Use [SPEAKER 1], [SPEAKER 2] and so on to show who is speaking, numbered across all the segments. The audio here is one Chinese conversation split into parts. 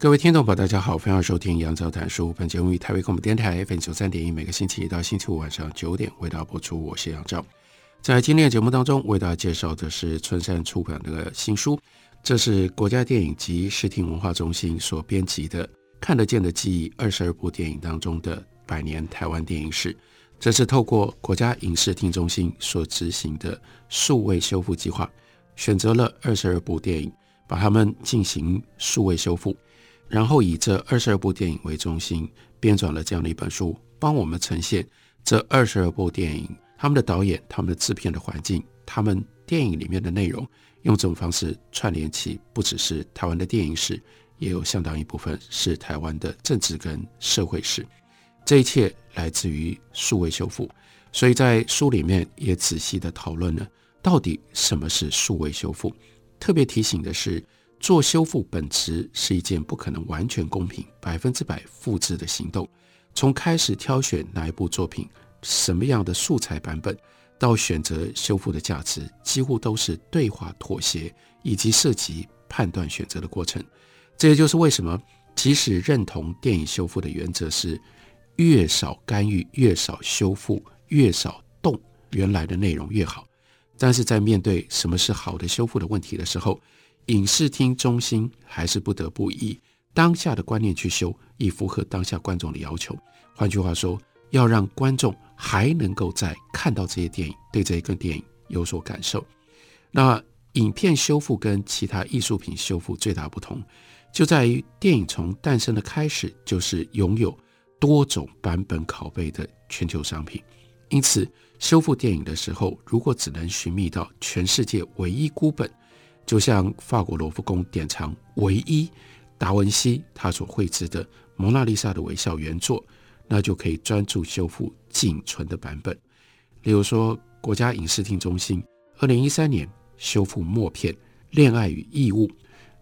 [SPEAKER 1] 各位听众朋友，大家好，欢迎收听杨照谈书。本节目于台北广播电台 FM 九三点一，每个星期一到星期五晚上九点为大家播出。我是杨照。在今天的节目当中，为大家介绍的是春山出版的新书，这是国家电影及视听文化中心所编辑的《看得见的记忆》二十二部电影当中的百年台湾电影史。这是透过国家影视听中心所执行的数位修复计划，选择了二十二部电影，把它们进行数位修复。然后以这二十二部电影为中心，编撰了这样的一本书，帮我们呈现这二十二部电影，他们的导演、他们的制片的环境、他们电影里面的内容，用这种方式串联起，不只是台湾的电影史，也有相当一部分是台湾的政治跟社会史。这一切来自于数位修复，所以在书里面也仔细的讨论了到底什么是数位修复。特别提醒的是。做修复本质是一件不可能完全公平、百分之百复制的行动。从开始挑选哪一部作品、什么样的素材版本，到选择修复的价值，几乎都是对话妥协以及涉及判断选择的过程。这也就是为什么，即使认同电影修复的原则是越少干预、越少修复、越少动原来的内容越好，但是在面对什么是好的修复的问题的时候，影视厅中心还是不得不以当下的观念去修，以符合当下观众的要求。换句话说，要让观众还能够在看到这些电影，对这一个电影有所感受。那影片修复跟其他艺术品修复最大不同，就在于电影从诞生的开始就是拥有多种版本拷贝的全球商品。因此，修复电影的时候，如果只能寻觅到全世界唯一孤本，就像法国罗浮宫典藏唯一达文西他所绘制的《蒙娜丽莎》的微笑原作，那就可以专注修复仅存的版本。例如说，国家影视厅中心二零一三年修复默片《恋爱与义务》，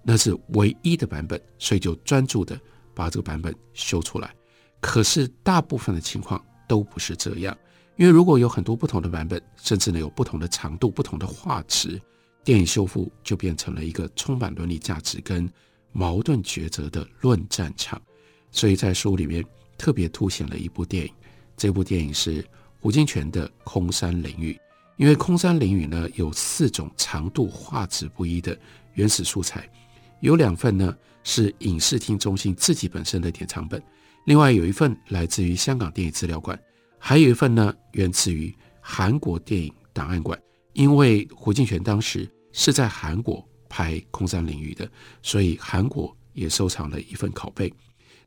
[SPEAKER 1] 那是唯一的版本，所以就专注的把这个版本修出来。可是大部分的情况都不是这样，因为如果有很多不同的版本，甚至呢有不同的长度、不同的画质。电影修复就变成了一个充满伦理价值跟矛盾抉择的论战场，所以在书里面特别凸显了一部电影。这部电影是胡金铨的《空山灵雨》，因为《空山灵雨》呢有四种长度、画质不一的原始素材，有两份呢是影视厅中心自己本身的典藏本，另外有一份来自于香港电影资料馆，还有一份呢源自于韩国电影档案馆，因为胡金铨当时。是在韩国拍《空山灵雨》的，所以韩国也收藏了一份拷贝。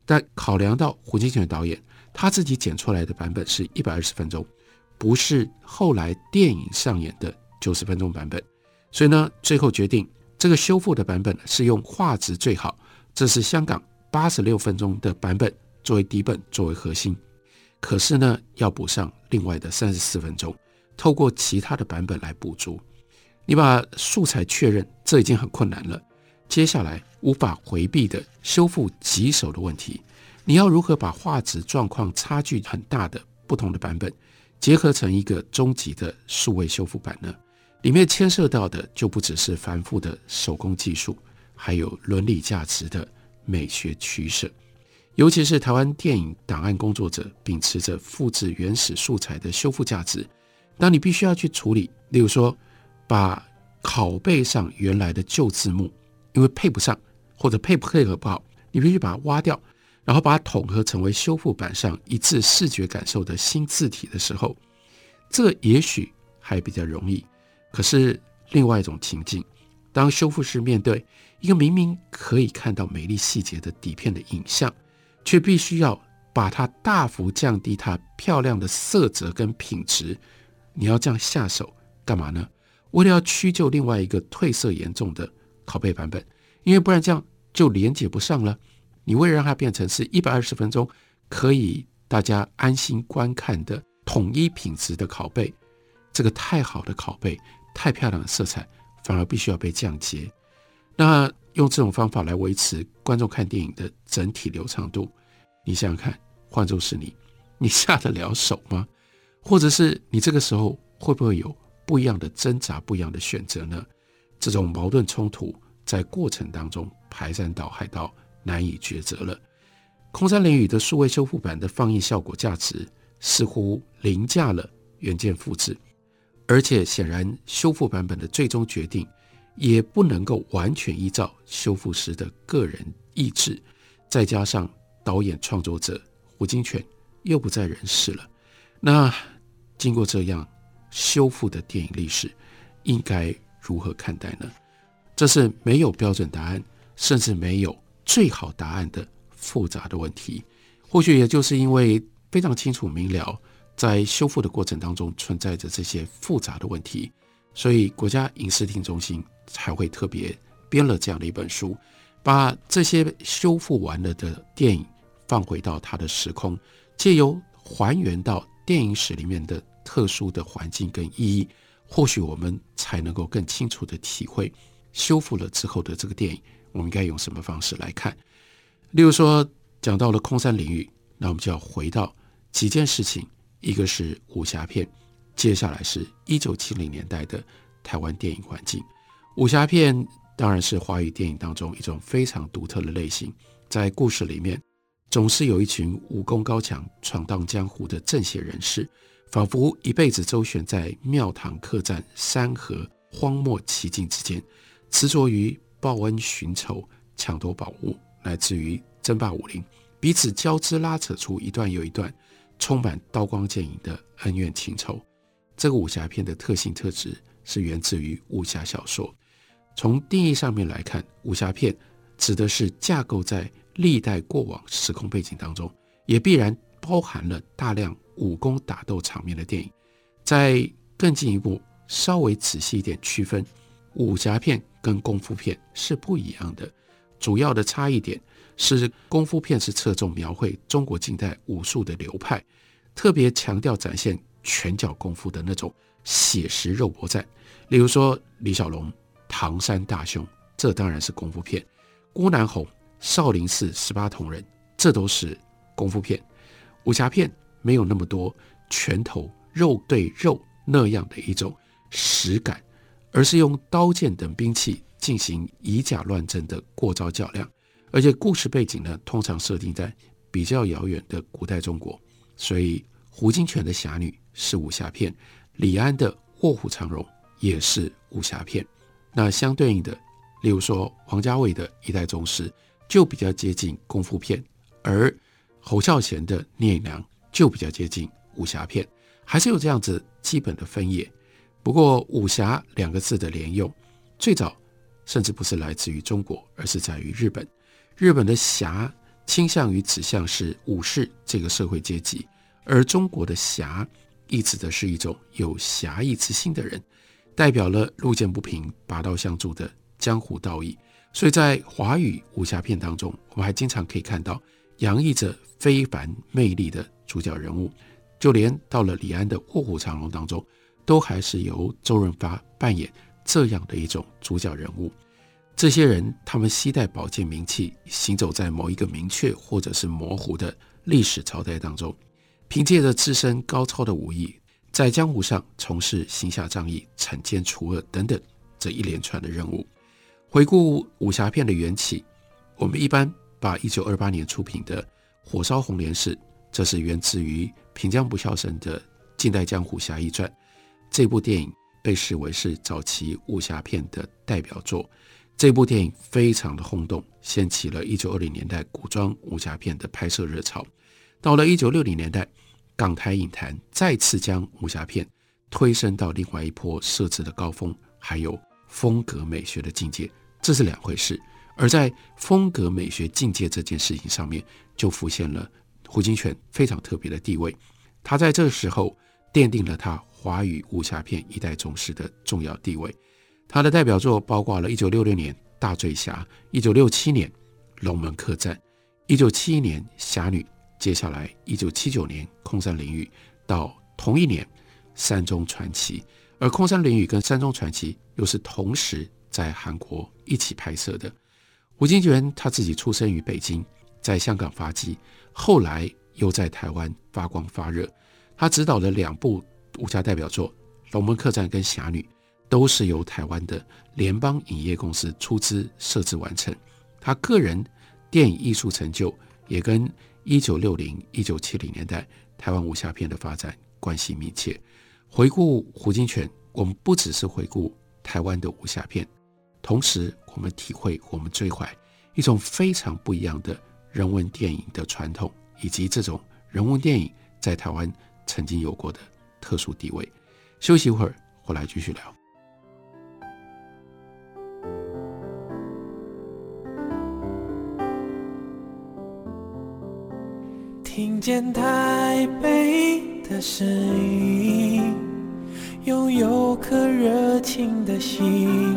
[SPEAKER 1] 但考量到胡金铨导演他自己剪出来的版本是一百二十分钟，不是后来电影上演的九十分钟版本，所以呢，最后决定这个修复的版本是用画质最好，这是香港八十六分钟的版本作为底本作为核心。可是呢，要补上另外的三十四分钟，透过其他的版本来补足。你把素材确认，这已经很困难了。接下来无法回避的修复棘手的问题，你要如何把画质状况差距很大的不同的版本结合成一个终极的数位修复版呢？里面牵涉到的就不只是繁复的手工技术，还有伦理价值的美学取舍。尤其是台湾电影档案工作者秉持着复制原始素材的修复价值，当你必须要去处理，例如说。把拷贝上原来的旧字幕，因为配不上或者配不配合不好，你必须把它挖掉，然后把它统合成为修复版上一致视觉感受的新字体的时候，这也许还比较容易。可是另外一种情境，当修复师面对一个明明可以看到美丽细节的底片的影像，却必须要把它大幅降低它漂亮的色泽跟品质，你要这样下手干嘛呢？为了要屈就另外一个褪色严重的拷贝版本，因为不然这样就连接不上了。你为了让它变成是一百二十分钟可以大家安心观看的统一品质的拷贝，这个太好的拷贝、太漂亮的色彩，反而必须要被降阶。那用这种方法来维持观众看电影的整体流畅度，你想想看，换作是你，你下得了手吗？或者是你这个时候会不会有不一样的挣扎、不一样的选择呢？这种矛盾冲突在过程当中排山倒海到难以抉择了。空山灵语的数位修复版的放映效果价值似乎凌驾了原件复制，而且显然修复版本的最终决定也不能够完全依照修复师的个人意志，再加上导演创作者胡金铨又不在人世了。那经过这样修复的电影历史，应该如何看待呢？这是没有标准答案，甚至没有最好答案的复杂的问题。或许也就是因为非常清楚明了，在修复的过程当中存在着这些复杂的问题，所以国家影视听中心才会特别编了这样的一本书，把这些修复完了的电影放回到它的时空，借由还原到。电影史里面的特殊的环境跟意义，或许我们才能够更清楚地体会修复了之后的这个电影，我们应该用什么方式来看？例如说，讲到了空山领域，那我们就要回到几件事情，一个是武侠片，接下来是一九七零年代的台湾电影环境。武侠片当然是华语电影当中一种非常独特的类型，在故事里面。总是有一群武功高强、闯荡江湖的正邪人士，仿佛一辈子周旋在庙堂客栈、山河荒漠奇境之间，执着于报恩寻仇、抢夺宝物，乃至于争霸武林，彼此交织拉扯出一段又一段充满刀光剑影的恩怨情仇。这个武侠片的特性特质是源自于武侠小说。从定义上面来看，武侠片指的是架构在历代过往时空背景当中，也必然包含了大量武功打斗场面的电影。再更进一步，稍微仔细一点区分，武侠片跟功夫片是不一样的。主要的差异点是，功夫片是侧重描绘中国近代武术的流派，特别强调展现拳脚功夫的那种写实肉搏战。例如说李小龙、唐山大兄，这当然是功夫片；郭南红。少林寺十八铜人，这都是功夫片。武侠片没有那么多拳头肉对肉那样的一种实感，而是用刀剑等兵器进行以假乱真的过招较量。而且故事背景呢，通常设定在比较遥远的古代中国，所以胡金铨的《侠女》是武侠片，李安的《卧虎藏龙》也是武侠片。那相对应的，例如说王家卫的《一代宗师》。就比较接近功夫片，而侯孝贤的《聂隐娘》就比较接近武侠片，还是有这样子基本的分野。不过“武侠”两个字的连用，最早甚至不是来自于中国，而是在于日本。日本的“侠”倾向于指向是武士这个社会阶级，而中国的“侠”意指的是一种有侠义之心的人，代表了路见不平、拔刀相助的江湖道义。所以在华语武侠片当中，我们还经常可以看到洋溢着非凡魅力的主角人物，就连到了李安的《卧虎藏龙》当中，都还是由周润发扮演这样的一种主角人物。这些人，他们携带宝剑名器，行走在某一个明确或者是模糊的历史朝代当中，凭借着自身高超的武艺，在江湖上从事行侠仗义、铲奸除恶等等这一连串的任务。回顾武侠片的缘起，我们一般把一九二八年出品的《火烧红莲寺》，这是源自于平江不肖生的《近代江湖侠义传》这部电影，被视为是早期武侠片的代表作。这部电影非常的轰动，掀起了一九二零年代古装武侠片的拍摄热潮。到了一九六零年代，港台影坛再次将武侠片推升到另外一波设置的高峰，还有风格美学的境界。这是两回事，而在风格美学境界这件事情上面，就浮现了胡金铨非常特别的地位。他在这时候奠定了他华语武侠片一代宗师的重要地位。他的代表作包括了1966年《大醉侠》，1967年《龙门客栈》，1971年《侠女》，接下来1979年《空山灵雨》，到同一年《山中传奇》。而《空山灵雨》跟《山中传奇》又是同时在韩国一起拍摄的。胡金铨他自己出生于北京，在香港发迹，后来又在台湾发光发热。他执导的两部武侠代表作《龙门客栈》跟《侠女》，都是由台湾的联邦影业公司出资摄制完成。他个人电影艺术成就也跟一九六零、一九七零年代台湾武侠片的发展关系密切。回顾胡金铨，我们不只是回顾台湾的武侠片，同时我们体会、我们追怀一种非常不一样的人文电影的传统，以及这种人文电影在台湾曾经有过的特殊地位。休息一会儿，回来继续聊。
[SPEAKER 2] 听见台北的声音，拥有颗热情的心，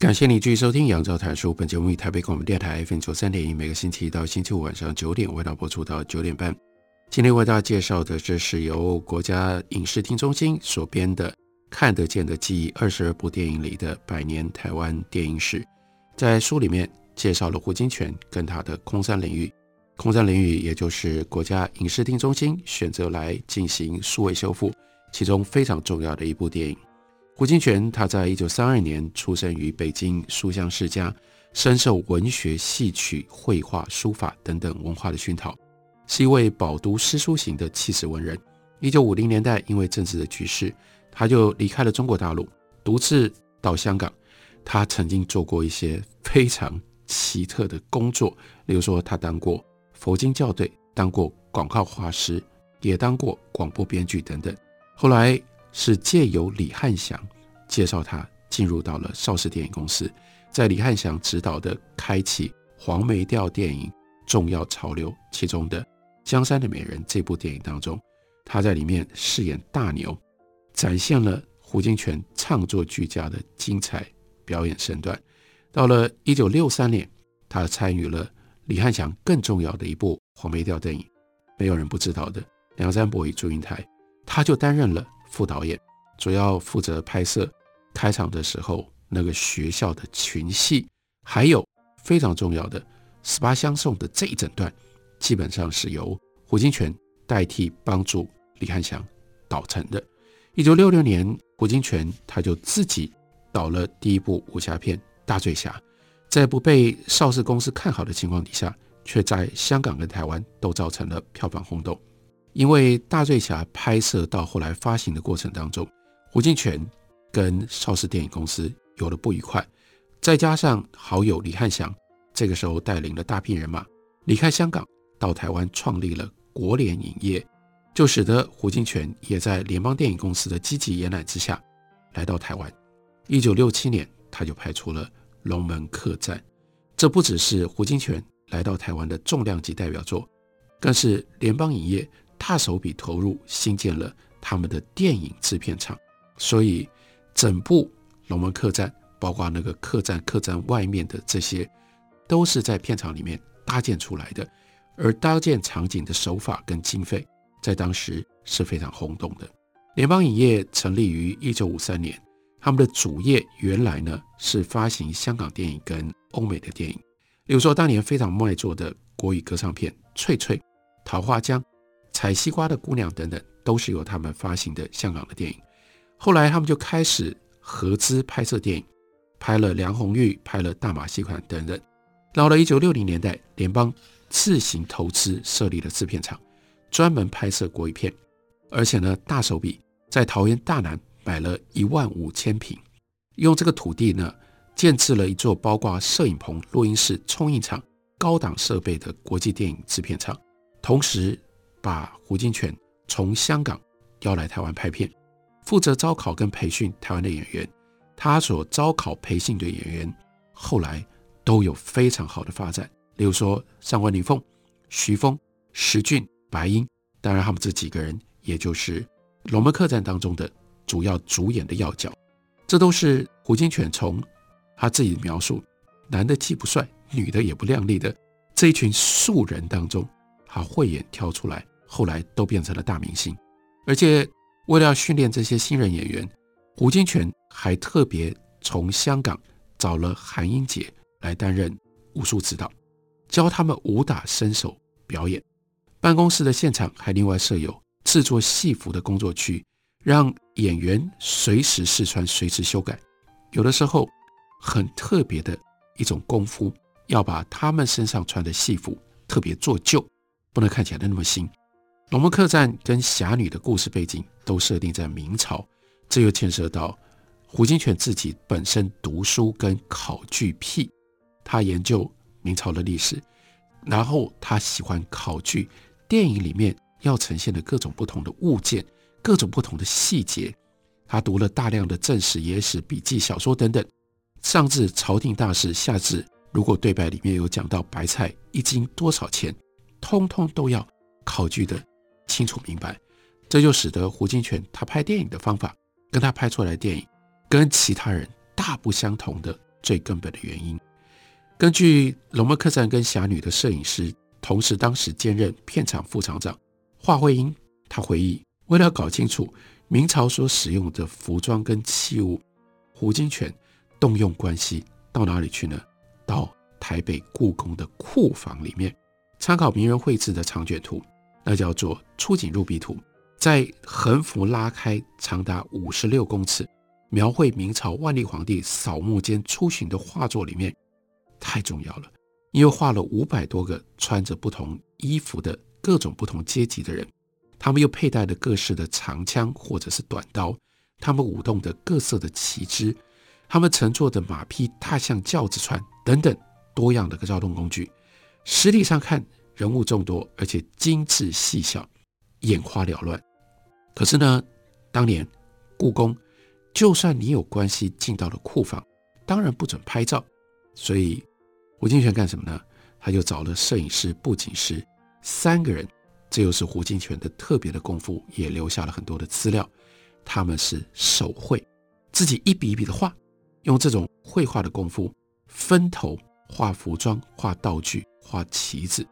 [SPEAKER 1] 感谢你继续收听《杨照谈书》。本节目以台北广播电台 FM 九三点一，每个星期一到星期五晚上九点为大家播出到九点半。今天为大家介绍的，这是由国家影视厅中心所编的《看得见的记忆》二十二部电影里的百年台湾电影史。在书里面介绍了胡金铨跟他的《空山灵雨》，《空山灵雨》也就是国家影视厅中心选择来进行数位修复，其中非常重要的一部电影。胡金铨，他在一九三二年出生于北京书香世家，深受文学、戏曲、绘画、书法等等文化的熏陶，是一位饱读诗书型的气质文人。一九五零年代，因为政治的局势，他就离开了中国大陆，独自到香港。他曾经做过一些非常奇特的工作，例如说，他当过佛经校对，当过广告画师，也当过广播编剧等等。后来。是借由李翰祥介绍他进入到了邵氏电影公司，在李翰祥执导的开启黄梅调电影重要潮流其中的《江山的美人》这部电影当中，他在里面饰演大牛，展现了胡金铨唱作俱佳的精彩表演身段。到了一九六三年，他参与了李翰祥更重要的一部黄梅调电影，没有人不知道的《梁山伯与祝英台》，他就担任了。副导演主要负责拍摄开场的时候那个学校的群戏，还有非常重要的十八相送的这一整段，基本上是由胡金铨代替帮助李翰祥导成的。一九六六年，胡金铨他就自己导了第一部武侠片《大醉侠》，在不被邵氏公司看好的情况底下，却在香港跟台湾都造成了票房轰动。因为《大醉侠》拍摄到后来发行的过程当中，胡金铨跟邵氏电影公司有了不愉快，再加上好友李翰祥这个时候带领了大批人马离开香港，到台湾创立了国联影业，就使得胡金铨也在联邦电影公司的积极延揽之下，来到台湾。一九六七年，他就拍出了《龙门客栈》，这不只是胡金铨来到台湾的重量级代表作，更是联邦影业。大手笔投入兴建了他们的电影制片厂，所以整部《龙门客栈》，包括那个客栈、客栈外面的这些，都是在片场里面搭建出来的。而搭建场景的手法跟经费，在当时是非常轰动的。联邦影业成立于一九五三年，他们的主业原来呢是发行香港电影跟欧美的电影，比如说当年非常卖座的国语歌唱片《翠翠》《桃花江》。采西瓜的姑娘等等，都是由他们发行的香港的电影。后来他们就开始合资拍摄电影，拍了梁红玉，拍了大马戏团等等。到了一九六零年代，联邦自行投资设立了制片厂，专门拍摄国语片，而且呢大手笔在桃园大南买了一万五千坪，用这个土地呢，建置了一座包括摄影棚、录音室、冲印厂、高档设备的国际电影制片厂，同时把胡金铨从香港邀来台湾拍片，负责招考跟培训台湾的演员。他所招考培训的演员，后来都有非常好的发展。例如说，上官灵凤、徐枫、石俊、白英，当然他们这几个人，也就是《龙门客栈》当中的主要主演的要角。这都是胡金铨从他自己描述，男的既不帅，女的也不靓丽的这一群素人当中，他慧眼挑出来，后来都变成了大明星。而且为了要训练这些新人演员，胡金铨还特别从香港找了韩英杰来担任武术指导，教他们武打身手表演。办公室的现场还另外设有制作戏服的工作区，让演员随时试穿、随时修改。有的时候很特别的一种功夫，要把他们身上穿的戏服特别做旧，不能看起来的那么新。《龙门客栈》跟《侠女》的故事背景都设定在明朝。这又牵涉到胡金铨自己本身读书跟考据癖，他研究明朝的历史，然后他喜欢考据电影里面要呈现的各种不同的物件、各种不同的细节。他读了大量的正史、野史、笔记、小说等等，上至朝廷大事，下至如果对白里面有讲到白菜一斤多少钱，通通都要考据的清楚明白。这就使得胡金铨他拍电影的方法。跟他拍出来的电影跟其他人大不相同的最根本的原因，根据《龙门客栈》跟《侠女》的摄影师，同时当时兼任片场副厂长华惠英，他回忆，为了搞清楚明朝所使用的服装跟器物，胡金铨动用关系到哪里去呢？到台北故宫的库房里面，参考名人绘制的长卷图，那叫做出景入壁图。在横幅拉开长达五十六公尺，描绘明朝万历皇帝扫墓间出巡的画作里面，太重要了，因为画了五百多个穿着不同衣服的各种不同阶级的人，他们又佩戴着各式的长枪或者是短刀，他们舞动的各色的旗帜，他们乘坐的马匹、大象、轿子船等等多样的个交通工具，实体上看人物众多，而且精致细小，眼花缭乱。可是呢，当年故宫，就算你有关系进到了库房，当然不准拍照。所以胡金铨干什么呢？他就找了摄影师、布景师三个人，这又是胡金铨的特别的功夫，也留下了很多的资料。他们是手绘，自己一笔一笔的画，用这种绘画的功夫分头画服装、画道具、画旗子。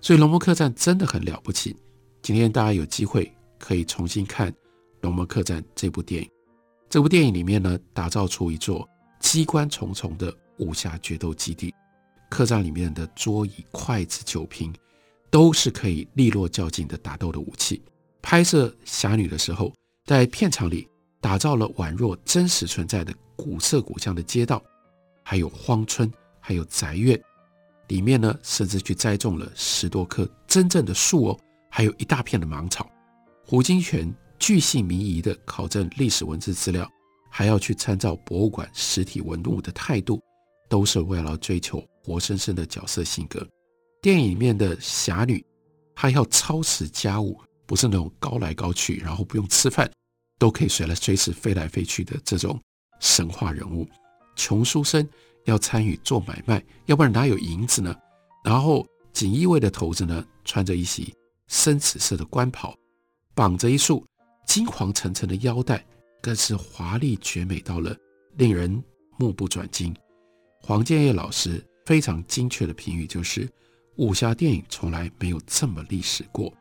[SPEAKER 1] 所以《龙门客栈》真的很了不起。今天大家有机会。可以重新看《龙门客栈》这部电影。这部电影里面呢，打造出一座机关重重的武侠决斗基地。客栈里面的桌椅、筷子、酒瓶，都是可以利落较劲的打斗的武器。拍摄《侠女》的时候，在片场里打造了宛若真实存在的古色古香的街道，还有荒村，还有宅院。里面呢，甚至去栽种了十多棵真正的树哦，还有一大片的芒草。胡金铨巨细靡遗地考证历史文字资料，还要去参照博物馆实体文物的态度，都是为了追求活生生的角色性格。电影里面的侠女，她要操持家务，不是那种高来高去，然后不用吃饭都可以随来随时飞来飞去的这种神话人物。穷书生要参与做买卖，要不然哪有银子呢？然后锦衣卫的头子呢，穿着一袭深紫色的官袍。绑着一束金黄层层的腰带，更是华丽绝美到了令人目不转睛。黄建业老师非常精确的评语就是：武侠电影从来没有这么历史过。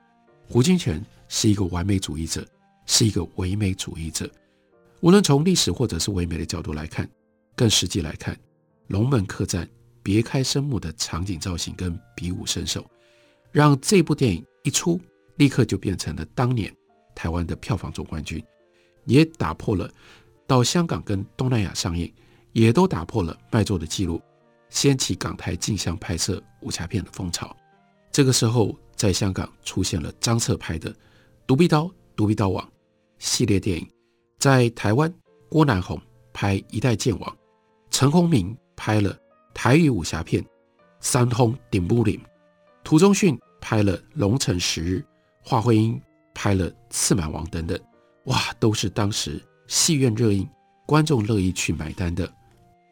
[SPEAKER 1] 胡金铨是一个完美主义者，是一个唯美主义者。无论从历史或者是唯美的角度来看，更实际来看，《龙门客栈》别开生面的场景造型跟比武身手，让这部电影一出。立刻就变成了当年台湾的票房总冠军，也打破了到香港跟东南亚上映，也都打破了卖座的记录，掀起港台竞相拍摄武侠片的风潮。这个时候，在香港出现了张彻拍的《独臂刀》《独臂刀王》，系列电影，在台湾，郭南红拍《一代剑王》，陈鸿明拍了台语武侠片《三通顶部岭》，涂忠训拍了《龙城十日》，华慧英拍了《刺满王》等等，哇，都是当时戏院热映、观众乐意去买单的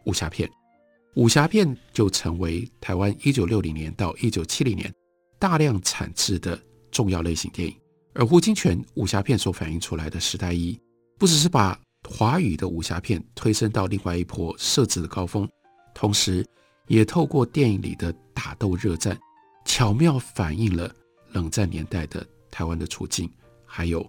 [SPEAKER 1] 武侠片。武侠片就成为台湾一九六零年到一九七零年大量产制的重要类型电影。而胡金铨武侠片所反映出来的时代意义，不只是把华语的武侠片推升到另外一波设置的高峰，同时也透过电影里的打斗热战，巧妙反映了冷战年代的台湾的处境，还有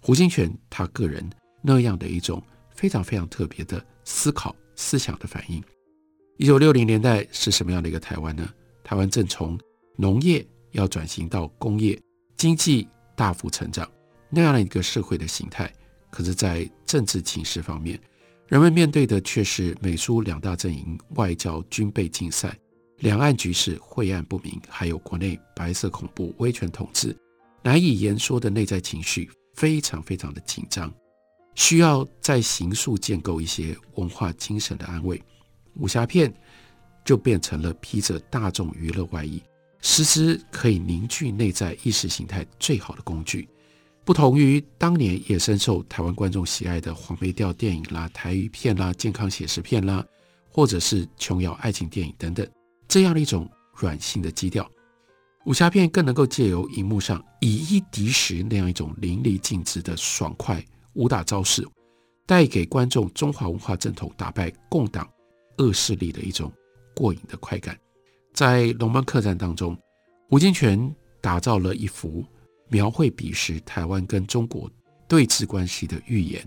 [SPEAKER 1] 胡金铨他个人那样的一种非常非常特别的思考思想的反应。一九六零年代是什么样的一个台湾呢？台湾正从农业要转型到工业，经济大幅成长，那样的一个社会的形态。可是，在政治情势方面，人们面对的却是美苏两大阵营外交军备竞赛，两岸局势晦暗不明，还有国内白色恐怖威权统治，难以言说的内在情绪非常非常的紧张，需要在形塑建构一些文化精神的安慰。武侠片就变成了披着大众娱乐外衣，实质可以凝聚内在意识形态最好的工具。不同于当年也深受台湾观众喜爱的黄梅调电影啦、台语片啦、健康写实片啦，或者是琼瑶爱情电影等等，这样的一种软性的基调，武侠片更能够借由荧幕上以一敌十那样一种淋漓尽致的爽快武打招式，带给观众中华文化正统打败共党。恶势力的一种过瘾的快感，在龙门客栈当中，胡金銓打造了一幅描绘彼时台湾跟中国对峙关系的寓言。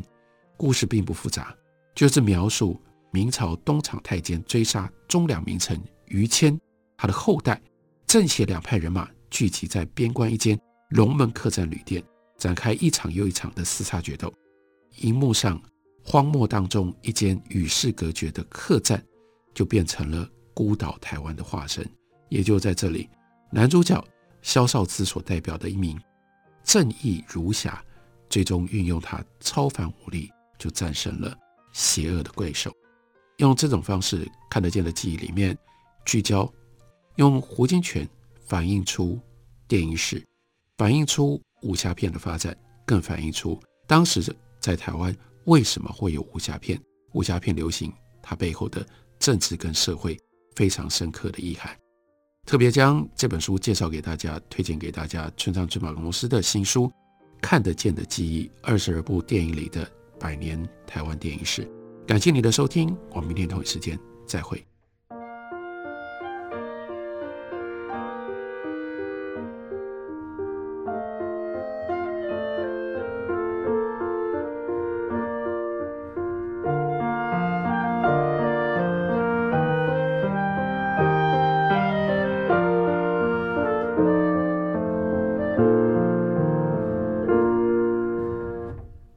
[SPEAKER 1] 故事并不复杂，就是描述明朝东厂太监追杀忠良名臣于谦，他的后代正邪两派人马聚集在边关一间龙门客栈旅店，展开一场又一场的厮杀决斗。荧幕上。荒漠当中，一间与世隔绝的客栈，就变成了孤岛台湾的化身。也就在这里，男主角萧少资所代表的一名正义如侠，最终运用他超凡武力，就战胜了邪恶的怪兽。用这种方式看得见的记忆里面聚焦，用胡金铨反映出电影史，反映出武侠片的发展，更反映出当时在台湾。为什么会有武侠片？武侠片流行，它背后的政治跟社会非常深刻的意涵。特别将这本书介绍给大家，推荐给大家。村上春马公司的新书《看得见的记忆：二十二部电影里的百年台湾电影史》。感谢你的收听，我们明天同一时间再会。